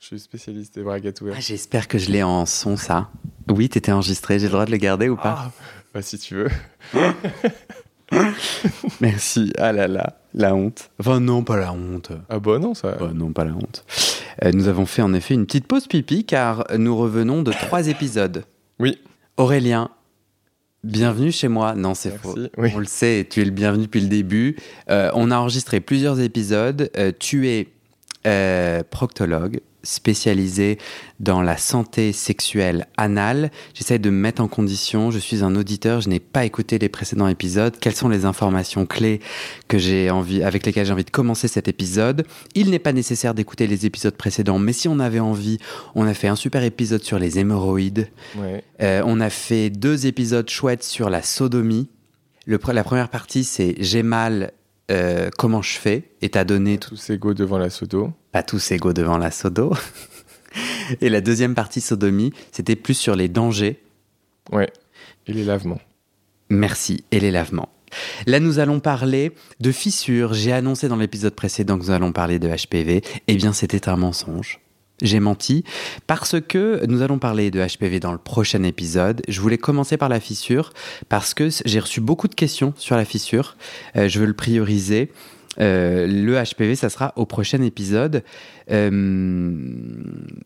Je suis spécialiste des braguettes Ah, ouvertes. J'espère que je l'ai en son ça. Oui, t'étais enregistré, j'ai le droit de le garder ou pas Ah, bah si tu veux. Merci, ah là là, la honte. Enfin non, pas la honte. Ah bah non, ça. Oh non, pas la honte. Euh, nous avons fait en effet une petite pause pipi car nous revenons de trois épisodes. Oui. Aurélien, bienvenue chez moi. Non, c'est faux. oui. On le sait, tu es le bienvenu depuis le début. Euh, on a enregistré plusieurs épisodes. Euh, tu es proctologue spécialisé dans la santé sexuelle anale. J'essaie de me mettre en condition. Je suis un auditeur. Je n'ai pas écouté les précédents épisodes. Quelles sont les informations clés que j'ai envie, avec lesquelles j'ai envie de commencer cet épisode? Il n'est pas nécessaire d'écouter les épisodes précédents, mais si on avait envie, on a fait un super épisode sur les hémorroïdes. Ouais. Euh, on a fait deux épisodes chouettes sur la sodomie. Le la première partie, c'est J'ai mal, euh, comment je fais? Et t'as donné Tous égaux devant la sodo. Pas tous égaux devant la sodo. Et la deuxième partie, sodomie, c'était plus sur les dangers. Ouais. Et les lavements. Merci. Et les lavements. Là, nous allons parler de fissures. J'ai annoncé dans l'épisode précédent que nous allons parler de HPV. Eh bien, c'était un mensonge. J'ai menti parce que nous allons parler de HPV dans le prochain épisode. Je voulais commencer par la fissure parce que j'ai reçu beaucoup de questions sur la fissure. Euh, je veux le prioriser. Euh, le HPV, ça sera au prochain épisode. Euh,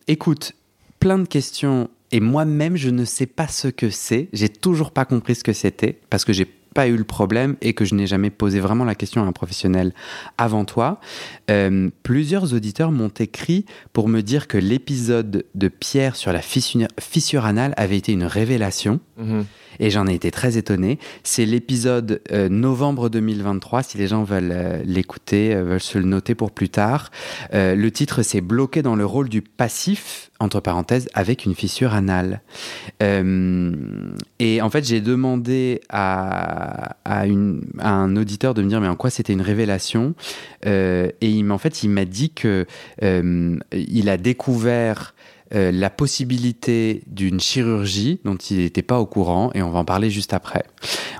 écoute, plein de questions et moi-même, je ne sais pas ce que c'est. J'ai toujours pas compris ce que c'était parce que j'ai pas eu le problème et que je n'ai jamais posé vraiment la question à un professionnel avant toi. Euh, plusieurs auditeurs m'ont écrit pour me dire que l'épisode de Pierre sur la fissure, anale avait été une révélation Mhm. Et j'en ai été très étonné. C'est l'épisode euh, novembre 2023, si les gens veulent euh, l'écouter, euh, veulent se le noter pour plus tard. Le titre c'est Bloqué dans le rôle du passif, entre parenthèses, avec une fissure anale. Et en fait, j'ai demandé à, un auditeur de me dire mais en quoi c'était une révélation? Et en fait, il m'a dit que il a découvert euh, la possibilité d'une chirurgie dont il n'était pas au courant et on va en parler juste après.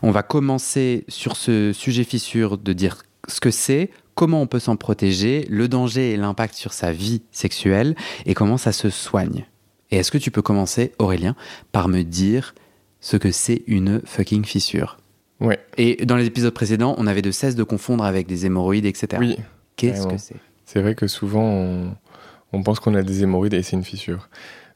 On va commencer sur ce sujet fissure de dire ce que c'est, comment on peut s'en protéger, le danger et l'impact sur sa vie sexuelle et comment ça se soigne. Et est-ce que tu peux commencer, Aurélien, par me dire ce que c'est une fucking fissure? Ouais. Et dans les épisodes précédents, on avait de cesse de confondre avec des hémorroïdes, etc. Oui. Qu'est-ce que c'est? C'est vrai que souvent, on, on pense qu'on a des hémorroïdes et c'est une fissure.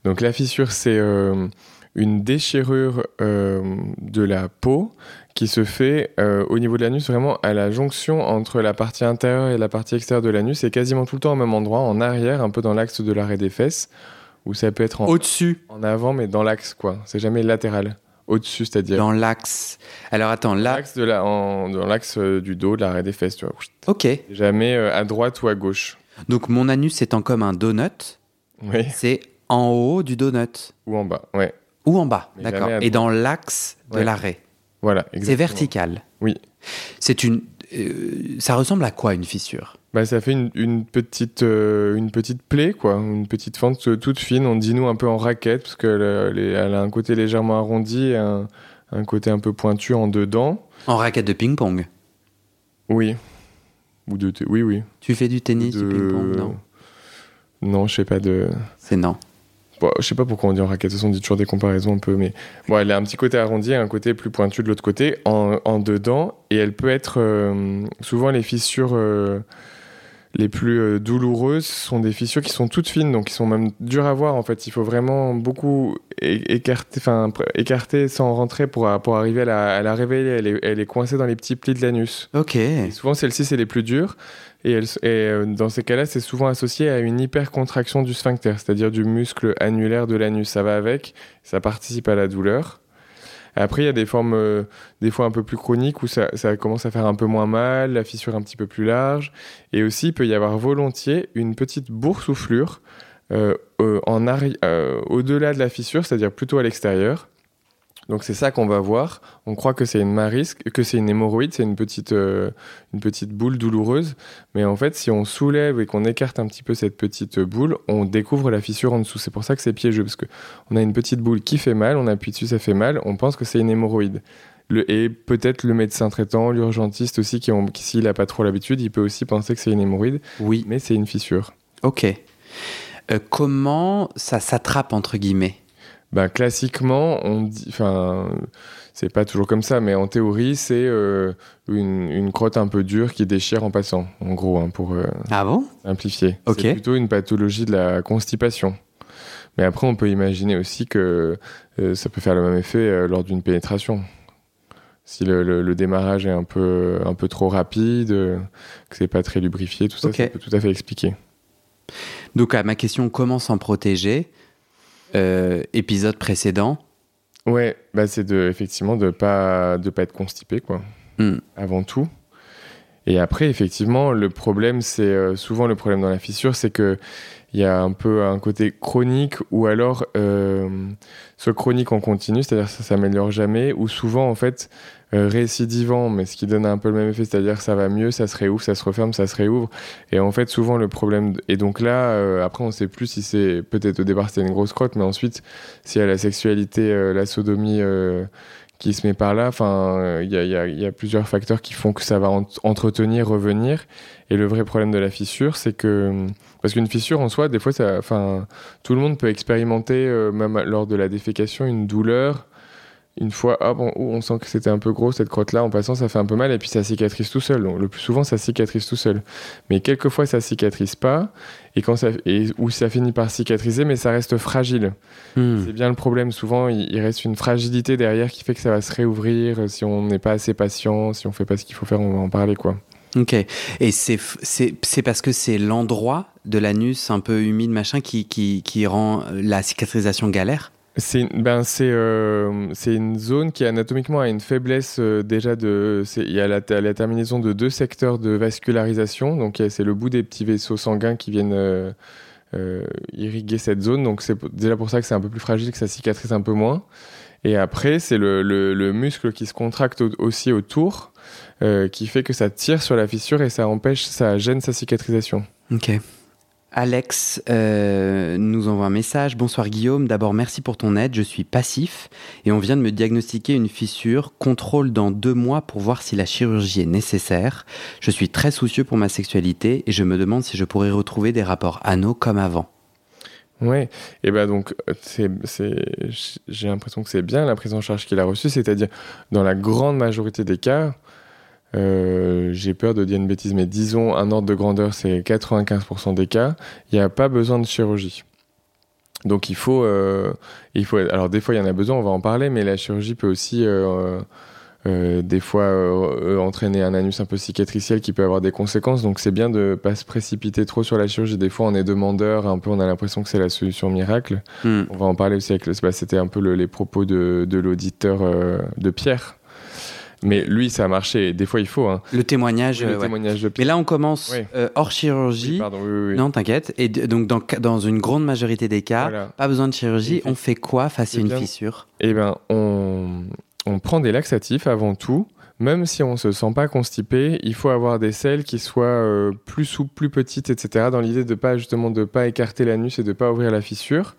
Donc la fissure, c'est euh, une déchirure euh, de la peau qui se fait euh, au niveau de l'anus, vraiment à la jonction entre la partie intérieure et la partie extérieure de l'anus. C'est quasiment tout le temps au même endroit, en arrière, un peu dans l'axe de l'arrêt des fesses, ou ça peut être en, Au-dessus, en avant, mais dans l'axe, quoi. C'est jamais latéral. Au-dessus, c'est-à-dire. dans l'axe. Alors attends, là, L'axe de la, en- dans l'axe du dos, de l'arrêt des fesses, tu vois. ok. Jamais à droite ou à gauche. Donc mon anus étant comme un donut, Oui. c'est en haut du donut Ou en bas, ouais. ou en bas, d'accord. Et dans l'axe de l'arrêt, Voilà, c'est vertical. Oui. C'est une. euh, ça ressemble à quoi une fissure? Bah, ça fait une, une petite, euh, une petite plaie, quoi. Une petite fente toute fine. On dit, nous, un peu en raquette, parce qu'elle a, un côté légèrement arrondi et un, un côté un peu pointu en dedans. En raquette de ping-pong? Oui. Ou de... Oui, oui. Tu fais du tennis, De- du ping-pong Non? Non, je sais pas de... C'est non. Bon, je sais pas pourquoi on dit en raquette, de toute façon, on dit toujours des comparaisons un peu, mais bon, elle a un petit côté arrondi et un côté plus pointu de l'autre côté, en, en dedans, et elle peut être euh, souvent les fissures euh, les plus euh, douloureuses sont des fissures qui sont toutes fines, donc qui sont même dures à voir en fait. Il faut vraiment beaucoup écarter, enfin écarter sans rentrer pour, pour arriver à la, à la révéler. Elle est, elle est coincée dans les petits plis de l'anus. Ok. Et souvent, celle-ci, c'est les plus dures. Et, et, euh, dans ces cas-là, c'est souvent associé à une hypercontraction du sphincter, c'est-à-dire du muscle annulaire de l'anus. Ça va avec, ça participe à la douleur. Après, il y a des formes, euh, des fois un peu plus chroniques où ça, commence à faire un peu moins mal, la fissure un petit peu plus large. Et aussi, il peut y avoir volontiers une petite boursouflure euh, euh, au-delà de la fissure, c'est-à-dire plutôt à l'extérieur. Donc c'est ça qu'on va voir. On croit que c'est une marisque, que c'est une hémorroïde, c'est une petite, euh, une petite boule douloureuse. Mais en fait, si on soulève et qu'on écarte un petit peu cette petite boule, on découvre la fissure en dessous. C'est pour ça que c'est piégeux, parce que on a une petite boule qui fait mal, on appuie dessus, ça fait mal. On pense que c'est une hémorroïde. Le, et peut-être le médecin traitant, l'urgentiste aussi, qui, qui s'il n'a pas trop l'habitude, il peut aussi penser que c'est une hémorroïde. Oui. Mais c'est une fissure. Ok. Euh, comment ça s'attrape entre guillemets? Ben, classiquement, on dit, enfin, c'est pas toujours comme ça, mais en théorie, c'est euh, une, une, crotte un peu dure qui déchire en passant, en gros, hein, pour euh, ah bon? simplifier. C'est plutôt une pathologie de la constipation. Mais après, on peut imaginer aussi que euh, ça peut faire le même effet euh, lors d'une pénétration. Si le, le, le, démarrage est un peu, un peu trop rapide, que c'est pas très lubrifié, tout ça, ça peut tout à fait expliquer. Donc à ma question comment s'en protéger? Euh, épisode précédent Ouais, bah c'est de effectivement de pas de pas être constipé quoi. Hmm. Avant tout. Et après effectivement le problème c'est euh, souvent le problème dans la fissure c'est que il y a un peu un côté chronique ou alors euh, soit chronique en continu, c'est-à-dire ça s'améliore jamais ou souvent en fait euh, récidivant mais ce qui donne un peu le même effet, c'est-à-dire ça va mieux, ça se réouvre, ça se referme, ça se réouvre. Et en fait souvent le problème et donc là euh, après on sait plus si c'est peut-être au départ c'était une grosse crotte mais ensuite s'il y a la sexualité, euh, la sodomie qui se met par là, enfin, il y, a, plusieurs facteurs qui font que ça va ent- entretenir, revenir. Et le vrai problème de la fissure, c'est que parce qu'une fissure en soi, des fois, ça, enfin, tout le monde peut expérimenter, euh, même lors de la défécation, une douleur. Une fois, hop, on, oh, on sent que c'était un peu gros cette crotte-là. En passant, ça fait un peu mal et puis ça cicatrise tout seul. Donc, le plus souvent, ça cicatrise tout seul. Mais quelquefois, ça cicatrise pas et quand ça et ou ça finit par cicatriser, mais ça reste fragile. Hmm. C'est bien le problème. Souvent, il, il reste une fragilité derrière qui fait que ça va se réouvrir euh, si on n'est pas assez patient, si on fait pas ce qu'il faut faire, on va en parler quoi. Ok. Et c'est parce que c'est l'endroit de l'anus un peu humide machin qui qui qui rend la cicatrisation galère? C'est ben euh, c'est une zone qui anatomiquement a une faiblesse euh, déjà de il y a la, terminaison de deux secteurs de vascularisation. Donc c'est le bout des petits vaisseaux sanguins qui viennent euh, irriguer cette zone. Donc c'est déjà pour ça que c'est un peu plus fragile que ça cicatrise un peu moins. Et après c'est le, le, le muscle qui se contracte au- aussi autour qui fait que ça tire sur la fissure et ça empêche ça gêne sa cicatrisation. Ok. Alex euh, nous envoie un message. Bonsoir Guillaume, d'abord merci pour ton aide, je suis passif et on vient de me diagnostiquer une fissure. Contrôle dans deux mois pour voir si la chirurgie est nécessaire. Je suis très soucieux pour ma sexualité et je me demande si je pourrais retrouver des rapports anneaux comme avant. Ouais, et ben donc c'est j'ai l'impression que c'est bien la prise en charge qu'il a reçue, c'est-à-dire dans la grande majorité des cas, euh, j'ai peur de dire une bêtise, mais disons un ordre de grandeur, c'est 95% des cas, il n'y a pas besoin de chirurgie. Donc il faut, euh, il faut. Alors des fois il y en a besoin, on va en parler, mais la chirurgie peut aussi euh, euh, des fois entraîner un anus un peu cicatriciel qui peut avoir des conséquences. Donc c'est bien de pas se précipiter trop sur la chirurgie. Des fois on est demandeur, un peu on a l'impression que c'est la solution miracle. Hmm. On va en parler aussi avec le. bah, C'était un peu le- les propos de, de l'auditeur de Pierre. Mais lui ça a marché. Des fois il faut. Hein. Le témoignage. Oui, le euh, ouais. témoignage de Mais là on commence Oui. euh, hors chirurgie. Oui, pardon, oui, oui, oui. Non, t'inquiète. Et donc dans, dans une grande majorité des cas, Voilà. pas besoin de chirurgie. On fait quoi face à Eh une bien, fissure? Eh ben, on, on prend des laxatifs avant tout. Même si on se sent pas constipé, il faut avoir des selles qui soient euh, plus souples, plus petites, etc. Dans l'idée de pas justement de pas écarter l'anus et de pas ouvrir la fissure.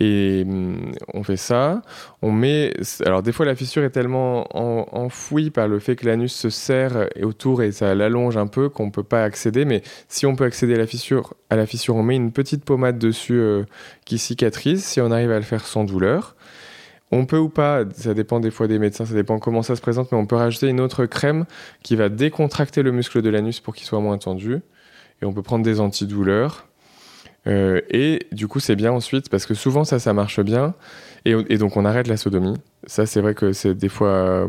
Et hum, on fait ça. On met. Alors des fois la fissure est tellement en- enfouie par le fait que l'anus se serre autour et ça l'allonge un peu qu'on peut pas accéder. Mais si on peut accéder à la fissure, à la fissure, on met une petite pommade dessus euh, qui cicatrise. Si on arrive à le faire sans douleur. On peut ou pas, ça dépend des fois des médecins, ça dépend comment ça se présente, mais on peut rajouter une autre crème qui va décontracter le muscle de l'anus pour qu'il soit moins tendu. Et on peut prendre des antidouleurs. Euh, et du coup, c'est bien ensuite, parce que souvent ça, ça marche bien. Et, donc, on arrête la sodomie. Ça, c'est vrai que c'est des fois euh,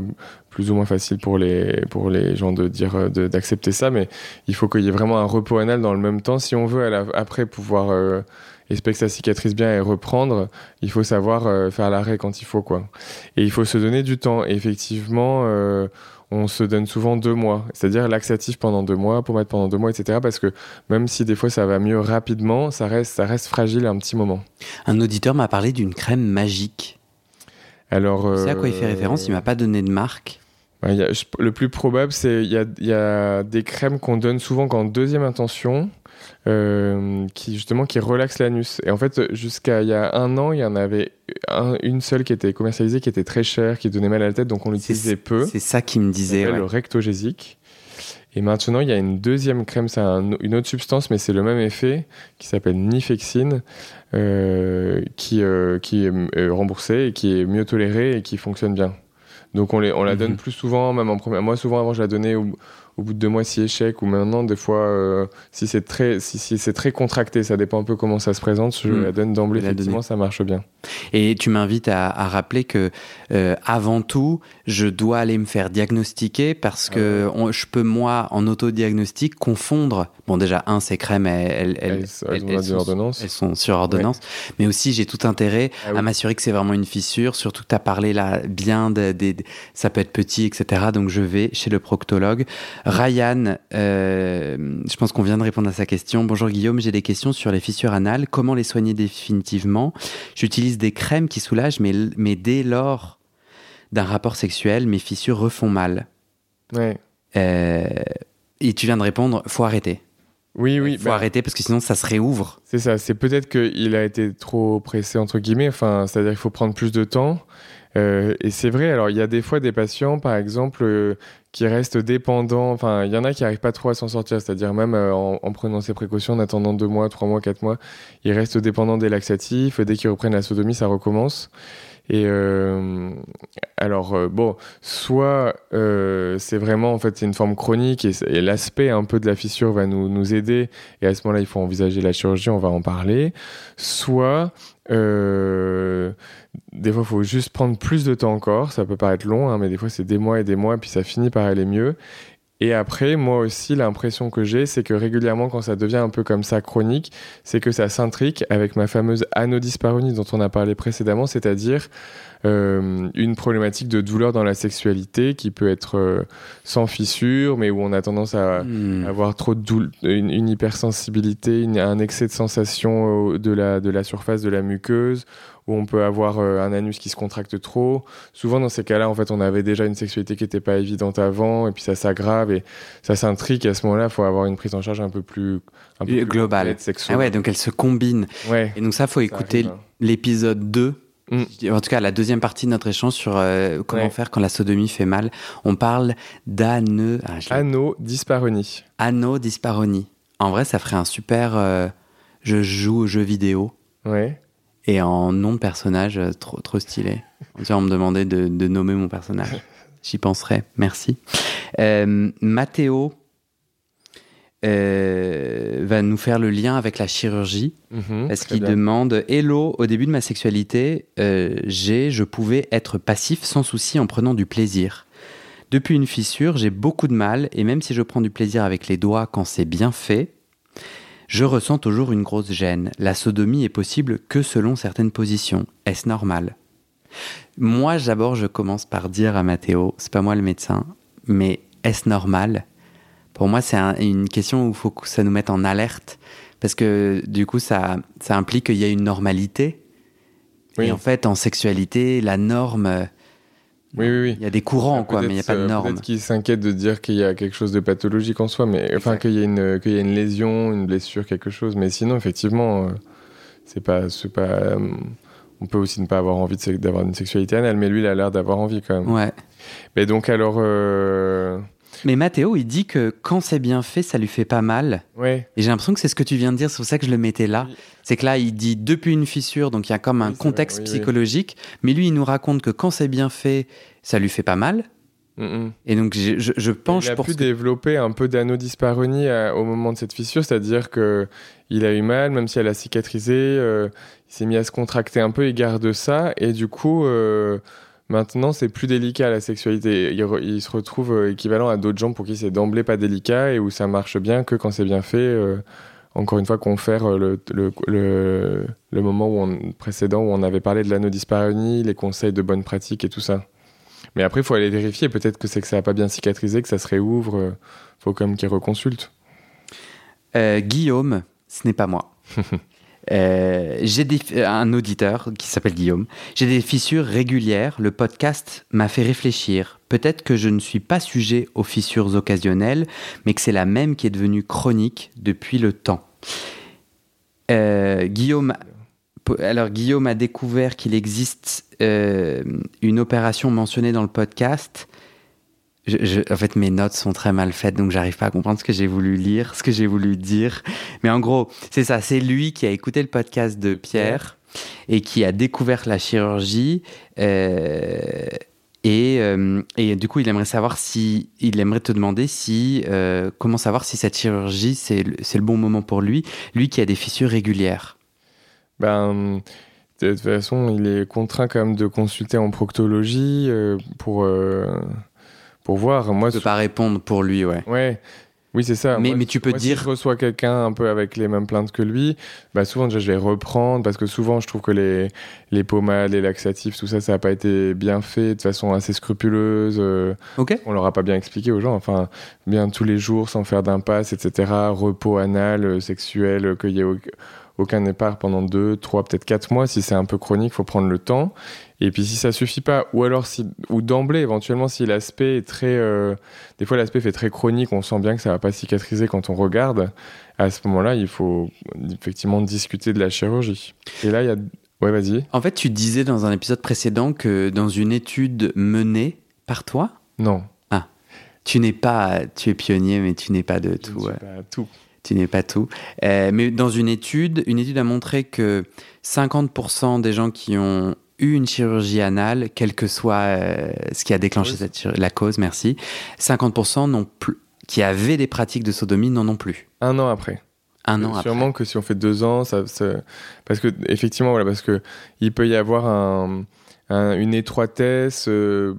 plus ou moins facile pour les, pour les gens de dire, euh, d'accepter ça, mais il faut qu'il y ait vraiment un repos anal dans le même temps si on veut après pouvoir espérer que ça cicatrise bien et reprendre, il faut savoir faire l'arrêt quand il faut, quoi. Et il faut se donner du temps. Et effectivement, on se donne souvent deux mois, c'est-à-dire laxatif pendant deux mois, pour mettre pendant deux mois, etc. Parce que même si des fois ça va mieux rapidement, ça reste, ça reste fragile un petit moment. Un auditeur m'a parlé d'une crème magique. Alors, c'est à quoi il fait référence? Il m'a pas donné de marque. Bah, le plus probable, c'est il y a, des crèmes qu'on donne souvent qu'en deuxième intention, euh, qui justement qui relaxent l'anus. Et en fait, jusqu'à il y a un an, il y en avait une seule qui était commercialisée, qui était très chère, qui donnait mal à la tête, donc on l'utilisait peu. C'est ça qui me disait. Le rectogésique. Et maintenant, il y a une deuxième crème, c'est une autre substance, mais c'est le même effet, qui s'appelle Nifexine, euh, qui, euh, qui est remboursée et qui est mieux tolérée et qui fonctionne bien. Donc on, les, on la donne mhm. plus souvent, même en première. Moi, souvent avant, je la donnais au, au bout de deux mois si échec, ou maintenant, des fois, euh, si c'est très, si, si c'est très contracté, ça dépend un peu comment ça se présente, je hmm. la donne d'emblée, effectivement, ça marche bien. Et tu m'invites à, à, rappeler que, euh, avant tout, je dois aller me faire diagnostiquer parce que ah je peux, moi, en autodiagnostic, confondre. Bon, déjà, un, ces crèmes, elles, elles, elles, elles, sont, sur ordonnance, mais aussi, j'ai tout intérêt ah à m'assurer que c'est vraiment une fissure, surtout que tu as parlé là bien des, ça peut être petit, etc. Donc, je vais chez le proctologue. Ryan, euh, je pense qu'on vient de répondre à sa question. Bonjour Guillaume, j'ai des questions sur les fissures anales. Comment les soigner définitivement? J'utilise des crèmes qui soulagent, mais, mais dès lors d'un rapport sexuel, mes fissures refont mal. Ouais. Euh, et tu viens de répondre, faut arrêter. Oui, oui. Il faut bah arrêter parce que sinon ça se réouvre. C'est ça. C'est peut-être qu'il a été trop pressé entre guillemets. Enfin, c'est-à-dire qu'il faut prendre plus de temps. Euh, et c'est vrai. Alors, il y a des fois des patients, par exemple, qui restent dépendants. Enfin, il y en a qui n'arrivent pas trop à s'en sortir, c'est-à-dire même euh, en, prenant ces précautions, en attendant deux mois, trois mois, quatre mois, ils restent dépendants des laxatifs. Dès qu'ils reprennent la sodomie, ça recommence. Et euh, alors euh, bon, soit c'est vraiment en fait une forme chronique et, l'aspect un peu de la fissure va nous, nous aider et à ce moment-là il faut envisager la chirurgie, on va en parler. Soit des fois, il faut juste prendre plus de temps encore. Ça peut paraître long, hein, mais des fois, c'est des mois et des mois, puis ça finit par aller mieux. Et après, moi aussi, l'impression que j'ai, c'est que régulièrement, quand ça devient un peu comme ça chronique, c'est que ça s'intrique avec ma fameuse anodysparonie dont on a parlé précédemment, c'est-à-dire euh, une problématique de douleur dans la sexualité qui peut être euh, sans fissure, mais où on a tendance à hmm. avoir trop de douleur, une, hypersensibilité, un excès de sensation de la, de la surface de la muqueuse où on peut avoir euh, un anus qui se contracte trop. Souvent, dans ces cas-là, en fait, on avait déjà une sexualité qui n'était pas évidente avant, et puis ça s'aggrave et ça s'intrique. À ce moment-là, il faut avoir une prise en charge un peu plus, un peu globale. Ah ouais, donc elle se combine. Ouais, et donc ça, faut écouter hein. l'épisode 2 mm. En tout cas, la deuxième partie de notre échange sur euh, comment faire quand la sodomie fait mal. On parle d'ano... Ah, Anodysparonie. Anodysparonie. En vrai, ça ferait un super... Euh, je joue aux jeux vidéo. Ouais et en nom de personnage euh, trop, trop stylé. On me demandait de, de nommer mon personnage. J'y penserai. Merci. Euh, Mathéo euh, va nous faire le lien avec la chirurgie mhm, parce qu'il demande Hello, au début de ma sexualité, j'ai, je pouvais être passif sans souci en prenant du plaisir. Depuis une fissure, j'ai beaucoup de mal et même si je prends du plaisir avec les doigts quand c'est bien fait, je ressens toujours une grosse gêne. La sodomie est possible que selon certaines positions. Est-ce normal? Moi, d'abord, je commence par dire à Mathéo, c'est pas moi le médecin, mais est-ce normal? Pour moi, c'est une question où il faut que ça nous mette en alerte, parce que du coup, ça, ça implique qu'il y a une normalité. Et en fait, en sexualité, la norme, oui, oui, oui. Il y a des courants, quoi, mais il n'y a pas de euh, normes. Peut-être qu'ils s'inquiètent de dire qu'il y a quelque chose de pathologique en soi, mais enfin qu'il y, a une, qu'il y a une lésion, une blessure, quelque chose. Mais sinon, effectivement, euh, c'est pas, pas. Euh, on peut aussi ne pas avoir envie d'avoir une sexualité anale, mais lui, il a l'air d'avoir envie quand même. Ouais. Mais donc, alors. Mais Mathéo, il dit que quand c'est bien fait, ça lui fait pas mal. Ouais. Et j'ai l'impression que c'est ce que tu viens de dire, c'est pour ça que je le mettais là. C'est que là, il dit depuis une fissure, donc il y a comme un contexte psychologique. Mais lui, il nous raconte que quand c'est bien fait, ça lui fait pas mal. Et donc, je, je, penche il a pour. pu développer un peu d'anodysparonie euh, au moment de cette fissure, c'est-à-dire que il a eu mal, même si elle a cicatrisé, euh, il s'est mis à se contracter un peu, il garde ça, et du coup, euh, Maintenant, c'est plus délicat la sexualité. Il, se retrouve euh, équivalent à d'autres gens pour qui c'est d'emblée pas délicat et où ça marche bien que quand c'est bien fait euh, encore une fois, confère le, le, le, le moment où on, précédent où on avait parlé de l'anodyspareunie, les conseils de bonne pratique et tout ça. Mais après, il faut aller vérifier. Peut-être que c'est que ça n'a pas bien cicatrisé, que ça se réouvre. Il faut quand même qu'il reconsulte. Euh, Guillaume, ce n'est pas moi. Euh, j'ai un auditeur qui s'appelle Guillaume. J'ai des fissures régulières. Le podcast m'a fait réfléchir. Peut-être que je ne suis pas sujet aux fissures occasionnelles, mais que c'est la même qui est devenue chronique depuis le temps. Euh, Guillaume, alors Guillaume a découvert qu'il existe une opération mentionnée dans le podcast en fait, mes notes sont très mal faites, donc j'arrive pas à comprendre ce que j'ai voulu lire, ce que j'ai voulu dire. Mais en gros, c'est ça. C'est lui qui a écouté le podcast de Pierre et qui a découvert la chirurgie. Euh, et, euh, et, du coup, il aimerait savoir si, il aimerait te demander si, euh, comment savoir si cette chirurgie c'est le, le bon moment pour lui, lui qui a des fissures régulières. Ben, de toute façon, il est contraint quand même de consulter en proctologie pour pour voir. Moi, je peux pas répondre pour lui, ouais. Ouais. Oui, c'est ça. Mais, mais tu peux dire. Si je reçois quelqu'un un peu avec les mêmes plaintes que lui, bah souvent déjà je vais reprendre parce que souvent je trouve que les, les pommades, les laxatifs, tout ça, ça n'a pas été bien fait de façon assez scrupuleuse. Euh, ok. On leur a pas bien expliqué aux gens. Enfin, bien tous les jours sans faire d'impasse, etc. Repos anal, euh, sexuel, euh, qu'il y ait aucun départ pendant deux, trois, peut-être quatre mois. Si c'est un peu chronique, faut prendre le temps. Et puis si ça suffit pas, ou alors si, ou d'emblée éventuellement si l'aspect est très, euh, des fois l'aspect fait très chronique, on sent bien que ça va pas cicatriser quand on regarde. À ce moment-là, il faut effectivement discuter de la chirurgie. Et là, il y a, ouais, vas-y. En fait, tu disais dans un épisode précédent que dans une étude menée par toi? Non. Ah, tu n'es pas, tu es pionnier, mais tu n'es pas de tout. Je pas tout tu n'es pas tout. Euh, mais dans une étude, une étude a montré que 50% des gens qui ont eu une chirurgie anale, quel que soit euh, ce qui a déclenché cette la cause, merci, 50% n'ont plus, qui avaient des pratiques de sodomie n'en ont plus. Un an après. Un an Sûrement que si on fait deux ans, ça, parce que effectivement, voilà, parce que il peut y avoir un, une étroitesse. Euh,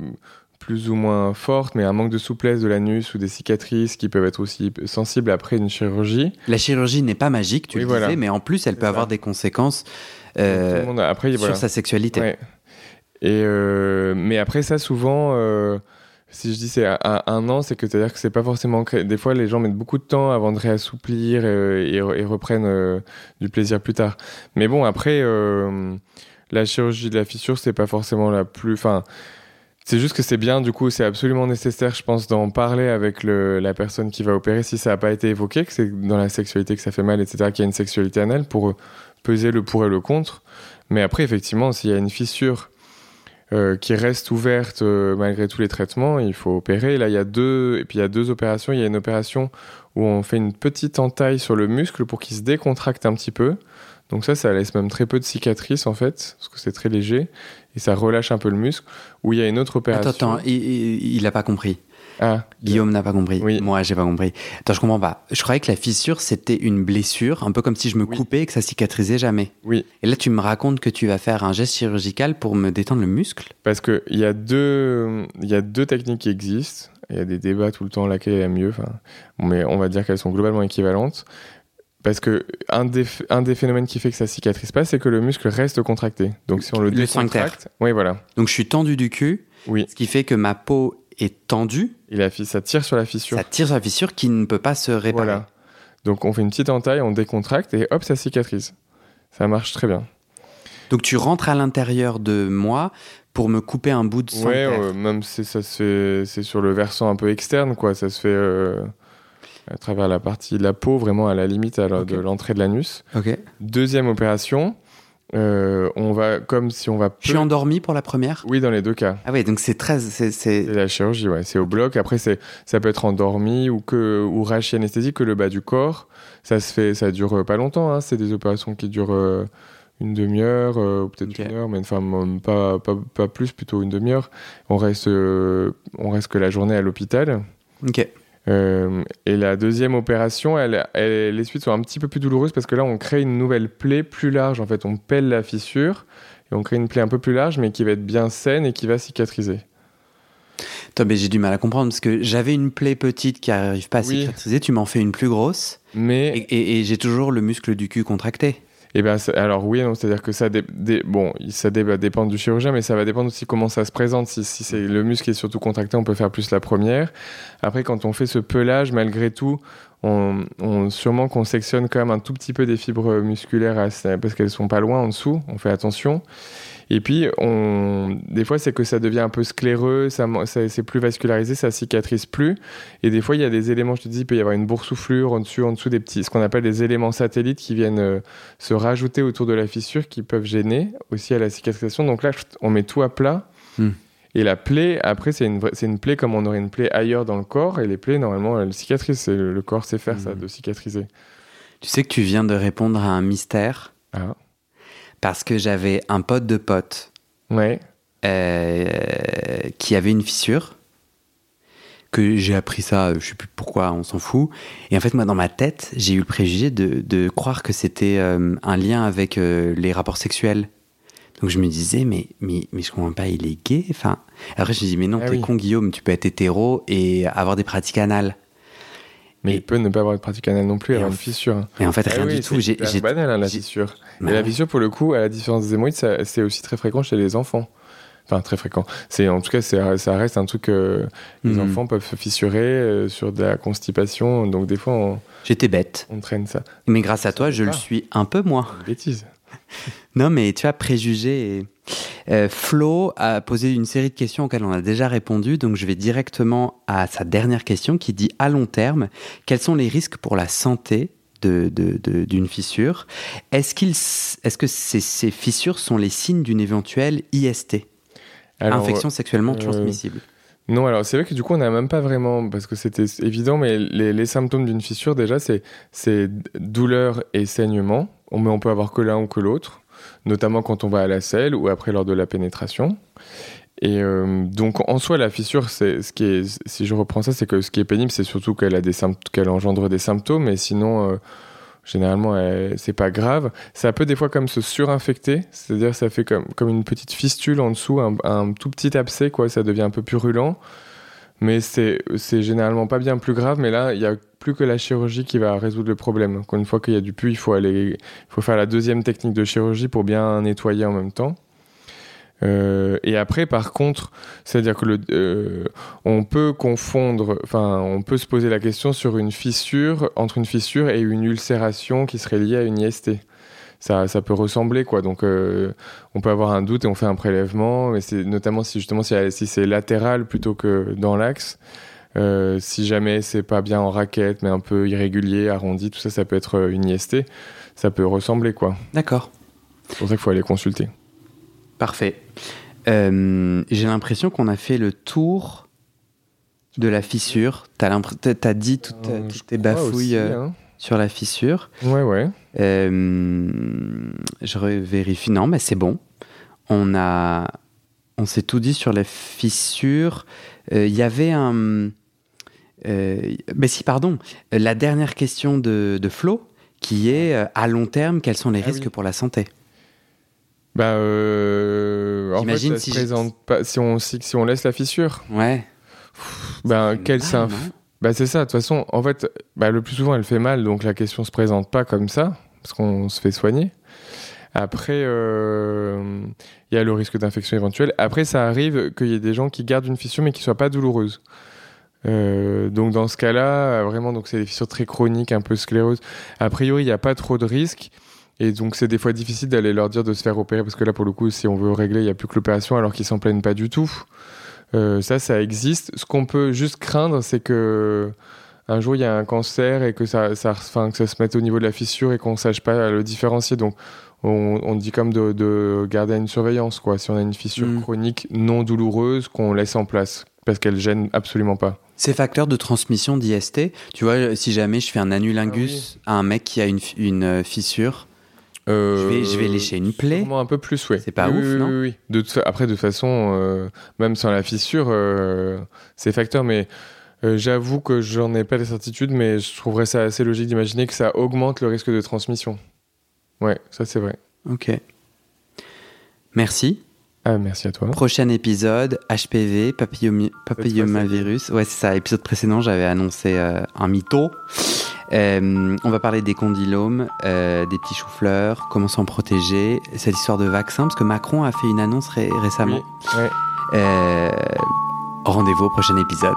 plus ou moins forte, mais un manque de souplesse de l'anus ou des cicatrices qui peuvent être aussi sensibles après une chirurgie. La chirurgie n'est pas magique, tu le disais, mais en plus, elle peut avoir des conséquences euh, après, sur sa sexualité. Et euh, mais après ça, souvent, euh, si je dis c'est à, un an, c'est que c'est-à-dire que c'est pas forcément. Des fois, les gens mettent beaucoup de temps avant de réassouplir et, et reprennent du plaisir plus tard. Mais bon, après, la chirurgie de la fissure, c'est pas forcément la plus. Enfin, c'est juste que c'est bien, du coup, c'est absolument nécessaire, je pense, d'en parler avec la personne qui va opérer si ça n'a pas été évoqué, que c'est dans la sexualité que ça fait mal, etc., qu'il y a une sexualité anale pour peser le pour et le contre. Mais après, effectivement, s'il y a une fissure euh, qui reste ouverte euh, malgré tous les traitements, il faut opérer. Là, il y a deux, et puis il y a deux opérations. Il y a une opération où on fait une petite entaille sur le muscle pour qu'il se décontracte un petit peu. Donc ça, ça laisse même très peu de cicatrices en fait, parce que c'est très léger et ça relâche un peu le muscle. Où il y a une autre opération. Attends, attends, il n'a pas compris. Ah, Guillaume n'a pas compris. Oui. Moi, j'ai pas compris. Attends, je comprends pas. Je croyais que la fissure, c'était une blessure, un peu comme si je me coupais et que ça cicatrisait jamais. Oui. Et là, tu me racontes que tu vas faire un geste chirurgical pour me détendre le muscle? Parce qu'il y, a deux, y a deux techniques qui existent. Il y a des débats tout le temps laquelle est la mieux. Enfin, mais on va dire qu'elles sont globalement équivalentes. Parce que un des, un des phénomènes qui fait que ça cicatrise pas, c'est que le muscle reste contracté. Donc si on le, décontracte, oui voilà. Donc je suis tendu du cul, oui. ce qui fait que ma peau est tendue. Et la, ça tire sur la fissure. Ça tire sur la fissure qui ne peut pas se réparer. Voilà. Donc on fait une petite entaille, on décontracte et hop, ça cicatrise. Ça marche très bien. Donc tu rentres à l'intérieur de moi pour me couper un bout de sang. Ouais, même si ça c'est sur le versant un peu externe, quoi. Ça se fait. Euh, à travers la partie de la peau, vraiment à la limite de l'entrée de l'anus. Deuxième opération, euh, on va comme si on va. Je suis endormi pour la première? Oui, dans les deux cas. Ah oui, donc c'est très. C'est la chirurgie, ouais. C'est au bloc. Après, c'est ça peut être endormi ou que ou rachis anesthésique que le bas du corps. Ça se fait, ça dure pas longtemps. Hein. C'est des opérations qui durent. Euh, une demi-heure, euh, ou peut-être une heure, mais enfin pas, pas, pas, plus, plutôt une demi-heure. On reste, on reste que la journée à l'hôpital. Ok. Euh, et la deuxième opération, elle, les suites sont un petit peu plus douloureuses parce que là, on crée une nouvelle plaie plus large. En fait, on pèle la fissure et on crée une plaie un peu plus large, mais qui va être bien saine et qui va cicatriser. Mais j'ai du mal à comprendre parce que j'avais une plaie petite qui arrive pas à Oui. cicatriser, tu m'en fais une plus grosse Mais et, et- et j'ai toujours le muscle du cul contracté. Eh ben, alors oui c'est-à-dire que ça, dé- dé- bon, ça dé- va dépendre du chirurgien, mais ça va dépendre aussi comment ça se présente. Si, c'est le muscle qui est surtout contracté, on peut faire plus la première. Après, quand on fait ce pelage, malgré tout, on, sûrement qu'on sectionne quand même un tout petit peu des fibres musculaires parce qu'elles sont pas loin en dessous. On fait attention. Et puis, on, des fois, c'est que ça devient un peu scléreux, ça, c'est plus vascularisé, ça cicatrise plus. Et des fois, il y a des éléments, je te dis, il peut y avoir une boursouflure en dessus, en dessous des petits, ce qu'on appelle des éléments satellites qui viennent euh, se rajouter autour de la fissure qui peuvent gêner aussi à la cicatrisation. Donc là, on met tout à plat. Hmm. Et la plaie, après, c'est une, c'est une plaie comme on aurait une plaie ailleurs dans le corps. Et les plaies, normalement, elles cicatrisent. Le, le corps sait faire ça, Hmm. de cicatriser. Tu sais que tu viens de répondre à un mystère? Ah. Parce que j'avais un pote de pote Ouais. euh, qui avait une fissure. Que j'ai appris ça, je sais plus pourquoi, on s'en fout. Et en fait, moi, dans ma tête, j'ai eu le préjugé de, de croire que c'était euh, un lien avec euh, les rapports sexuels. Donc je me disais, mais, mais, mais je comprends pas, il est gay enfin, Après, je me dis, mais non, Ah t'es oui. con, Guillaume, tu peux être hétéro et avoir des pratiques anales. Mais il peut ne pas avoir de pratique anale non plus, avoir en une fissure. hein. Et en fait, Ah rien oui, du tout. c'est J'ai, banal, hein, la j'ai- fissure. Bah et la fissure, pour le coup, à la différence des hémorroïdes, ça- c'est aussi très fréquent chez les enfants. Enfin, très fréquent. C'est, en tout cas, c'est- ça reste un truc les Mhm. enfants peuvent se fissurer euh, sur de la constipation. Donc, des fois, on, J'étais bête. on traîne ça. Mais grâce à toi, je le suis un peu moins. Une bêtise. Non, mais tu as préjugé. et- Euh, Flo a posé une série de questions auxquelles on a déjà répondu, donc je vais directement à sa dernière question qui dit à long terme, quels sont les risques pour la santé de- de- de- d'une fissure? Est-ce que ces, ces fissures sont les signes d'une éventuelle IST, Alors, infection sexuellement euh, transmissible. Non, alors c'est vrai que du coup, on n'a même pas vraiment, parce que c'était évident, mais les, les symptômes d'une fissure, déjà, c'est, douleur et saignement. Mais on peut avoir que l'un ou que l'autre, notamment quand on va à la selle ou après lors de la pénétration. Et euh, donc, en soi, la fissure, c'est ce qui est, si je reprends ça, c'est que ce qui est pénible, c'est surtout qu'elle a des qu'elle engendre des symptômes, mais sinon, euh, généralement, c'est pas grave. Ça peut des fois comme se surinfecter, c'est-à-dire ça fait comme, comme une petite fistule en dessous, un, un tout petit abcès, quoi, ça devient un peu purulent. Mais c'est généralement pas bien plus grave, mais là, il y a plus que la chirurgie qui va résoudre le problème. Encore une fois qu'il y a du pu, il faut aller, faut faire la deuxième technique de chirurgie pour bien nettoyer en même temps. Euh, et après, par contre, c'est-à-dire que le, euh, on peut confondre, enfin, on peut se poser la question sur une fissure entre une fissure et une ulcération qui serait liée à une IST. Ça, ça peut ressembler, quoi. Donc, euh, on peut avoir un doute et on fait un prélèvement, mais c'est notamment si justement si, si c'est latéral plutôt que dans l'axe. Euh, si jamais c'est pas bien en raquette, mais un peu irrégulier, arrondi, tout ça, ça peut être euh, une IST. Ça peut ressembler, quoi. D'accord, C'est pour ça qu'il faut aller consulter. parfait. Euh, J'ai l'impression qu'on a fait le tour de la fissure. T'as t'as dit toutes, toutes tes bafouilles aussi, hein. sur la fissure. Ouais, ouais. Euh, je vérifie. Non, mais c'est bon. On a, on s'est tout dit sur la fissure. Euh, Il y avait un. Euh, mais si, pardon. La dernière question de, de Flo, qui est euh, à long terme, quels sont les Ah risques oui. pour la santé? Bah, euh, en fait, J'imagine ça si se j'ai- présente pas, si on, si, si on laisse la fissure, Ouais. ben, C'est quel non? Bah, c'est ça, de toute façon, en fait, bah, le plus souvent, elle fait mal, donc la question se présente pas comme ça, parce qu'on se fait soigner. Après, euh, il y a le risque d'infection éventuelle. Après, ça arrive qu'il y ait des gens qui gardent une fissure, mais qui soient pas douloureuses. Euh, donc dans ce cas-là, vraiment, c'est des fissures très chroniques, un peu scléreuses. A priori, il n'y a pas trop de risques. Et donc c'est des fois difficile d'aller leur dire de se faire opérer parce que là pour le coup si on veut régler il n'y a plus que l'opération alors qu'ils s'en plaignent pas du tout. Euh, ça ça existe. Ce qu'on peut juste craindre c'est que un jour il y a un cancer et que ça, ça, que ça se mette au niveau de la fissure et qu'on sache pas le différencier. Donc on, on dit comme de, de garder une surveillance quoi. Si on a une fissure Mm. chronique non douloureuse qu'on laisse en place parce qu'elle gêne absolument pas. Ces facteurs de transmission d'IST, tu vois, si jamais je fais un anulingus à un mec qui a une, fi- une euh, fissure, Je vais- je vais lécher une plaie. Euh, un peu plus, oui. C'est pas Oui, ouf, oui, non oui, oui. De Après, de toute façon, euh, même sans la fissure, euh, c'est facteur, mais euh, j'avoue que j'en ai pas la certitude, mais je trouverais ça assez logique d'imaginer que ça augmente le risque de transmission. Ouais, ça c'est vrai. ok. Merci. Ah, merci à toi. Prochain épisode, HPV, papillomavirus. Ouais, c'est ça. Épisode précédent, j'avais annoncé euh, un mytho. Euh, on va parler des condylomes, euh, des petits choux-fleurs, comment s'en protéger, cette histoire de vaccin, parce que Macron a fait une annonce ré- récemment. Oui, ouais. Rendez-vous au prochain épisode.